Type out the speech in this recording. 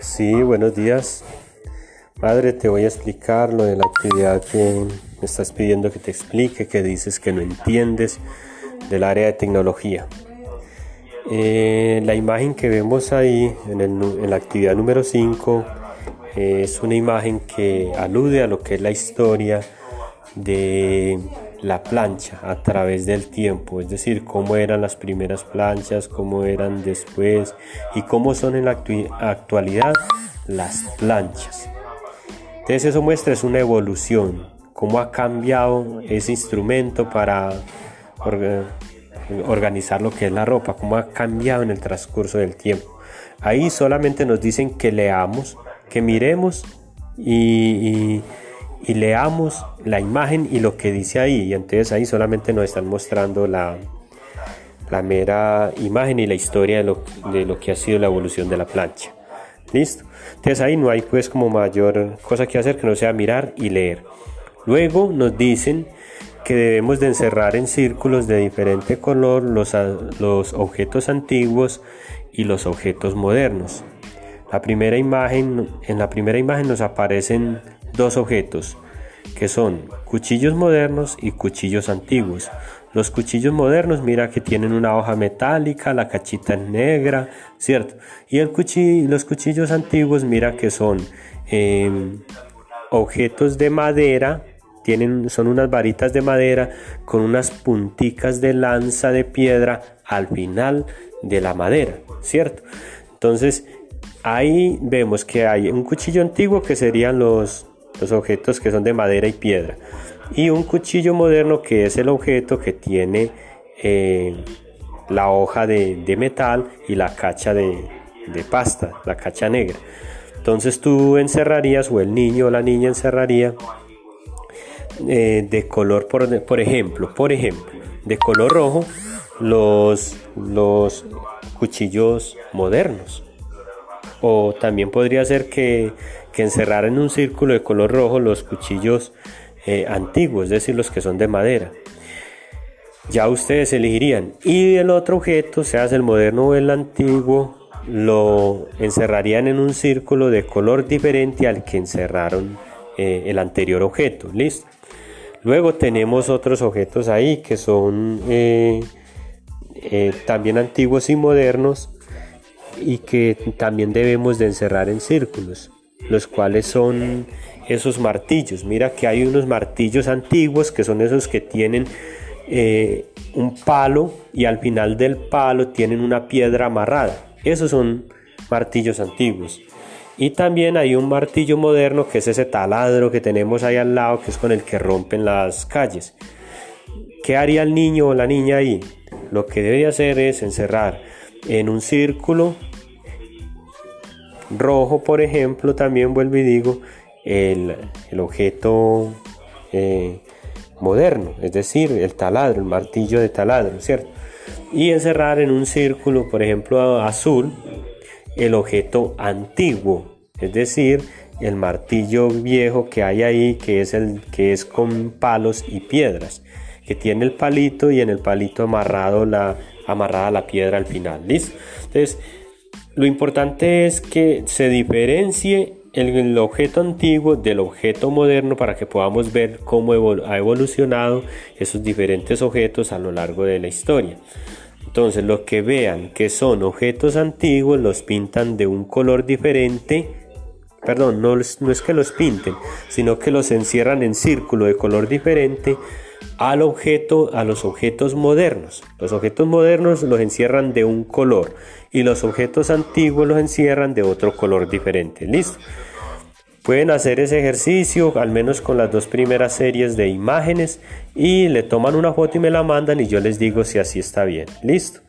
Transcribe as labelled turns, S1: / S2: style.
S1: Sí, buenos días. Madre, te voy a explicar lo de la actividad que me estás pidiendo que te explique, que dices que no entiendes del área de tecnología. Eh, la imagen que vemos ahí en, en la actividad número 5 es una imagen que alude a lo que es la historia de la plancha a través del tiempo, es decir, cómo eran las primeras planchas, cómo eran después y cómo son en la actualidad las planchas. Entonces eso muestra es una evolución, cómo ha cambiado ese instrumento para organizar lo que es la ropa, cómo ha cambiado en el transcurso del tiempo. Ahí solamente nos dicen que leamos, que miremos y y leamos la imagen y lo que dice ahí. Y entonces ahí solamente nos están mostrando la, la mera imagen y la historia de lo, de lo que ha sido la evolución de la plancha. ¿Listo? Entonces ahí no hay pues como mayor cosa que hacer que no sea mirar y leer. Luego nos dicen que debemos de encerrar en círculos de diferente color los, los objetos antiguos y los objetos modernos. La primera imagen, en la primera imagen nos aparecen dos objetos que son cuchillos modernos y cuchillos antiguos. Los cuchillos modernos, mira que tienen una hoja metálica, la cachita negra, ¿cierto? Y el los cuchillos antiguos, mira que son em, objetos de madera, tienen, son unas varitas de madera con unas punticas de lanza de piedra al final de la madera, ¿cierto? Entonces, ahí vemos que hay un cuchillo antiguo que serían los, los objetos que son de madera y piedra. Y un cuchillo moderno que es el objeto que tiene eh, la hoja de, metal y la cacha de, pasta, la cacha negra. Entonces tú encerrarías o el niño o la niña encerraría eh, de color, por, por, ejemplo, por ejemplo, de color rojo los, los cuchillos modernos. O también podría ser que encerrar en un círculo de color rojo los cuchillos eh, antiguos, es decir, los que son de madera. Ya ustedes elegirían. Y el otro objeto, sea el moderno o el antiguo, lo encerrarían en un círculo de color diferente al que encerraron eh, el anterior objeto. Listo. Luego tenemos otros objetos ahí que son eh, también antiguos y modernos y que también debemos de encerrar en círculos los cuales son esos martillos. Mira que hay unos martillos antiguos que son esos que tienen eh, un palo y al final del palo tienen una piedra amarrada. Esos son martillos antiguos. Y también hay un martillo moderno que es ese taladro que tenemos ahí al lado, que es con el que rompen las calles. ¿Qué haría el niño o la niña ahí? Lo que debe hacer es encerrar en un círculo rojo, por ejemplo, también vuelvo y digo, el, objeto eh, moderno, es decir, el taladro, el martillo de taladro, ¿cierto? Y encerrar en un círculo, por ejemplo, azul, el objeto antiguo, es decir, el martillo viejo que hay ahí, que es el que es con palos y piedras, que tiene el palito y en el palito amarrado la amarrada la piedra al final, ¿listo? Entonces, lo importante es que se diferencie el, objeto antiguo del objeto moderno para que podamos ver cómo ha evolucionado esos diferentes objetos a lo largo de la historia. Entonces, los que vean que son objetos antiguos los pintan de un color diferente. Perdón, no, no es que los pinten, sino que los encierran en círculo de color diferente al objeto, a los objetos modernos. Los objetos modernos los encierran de un color y los objetos antiguos los encierran de otro color diferente. Listo. Pueden hacer ese ejercicio al menos con las dos primeras series de imágenes y le toman una foto y me la mandan y yo les digo si así está bien. Listo.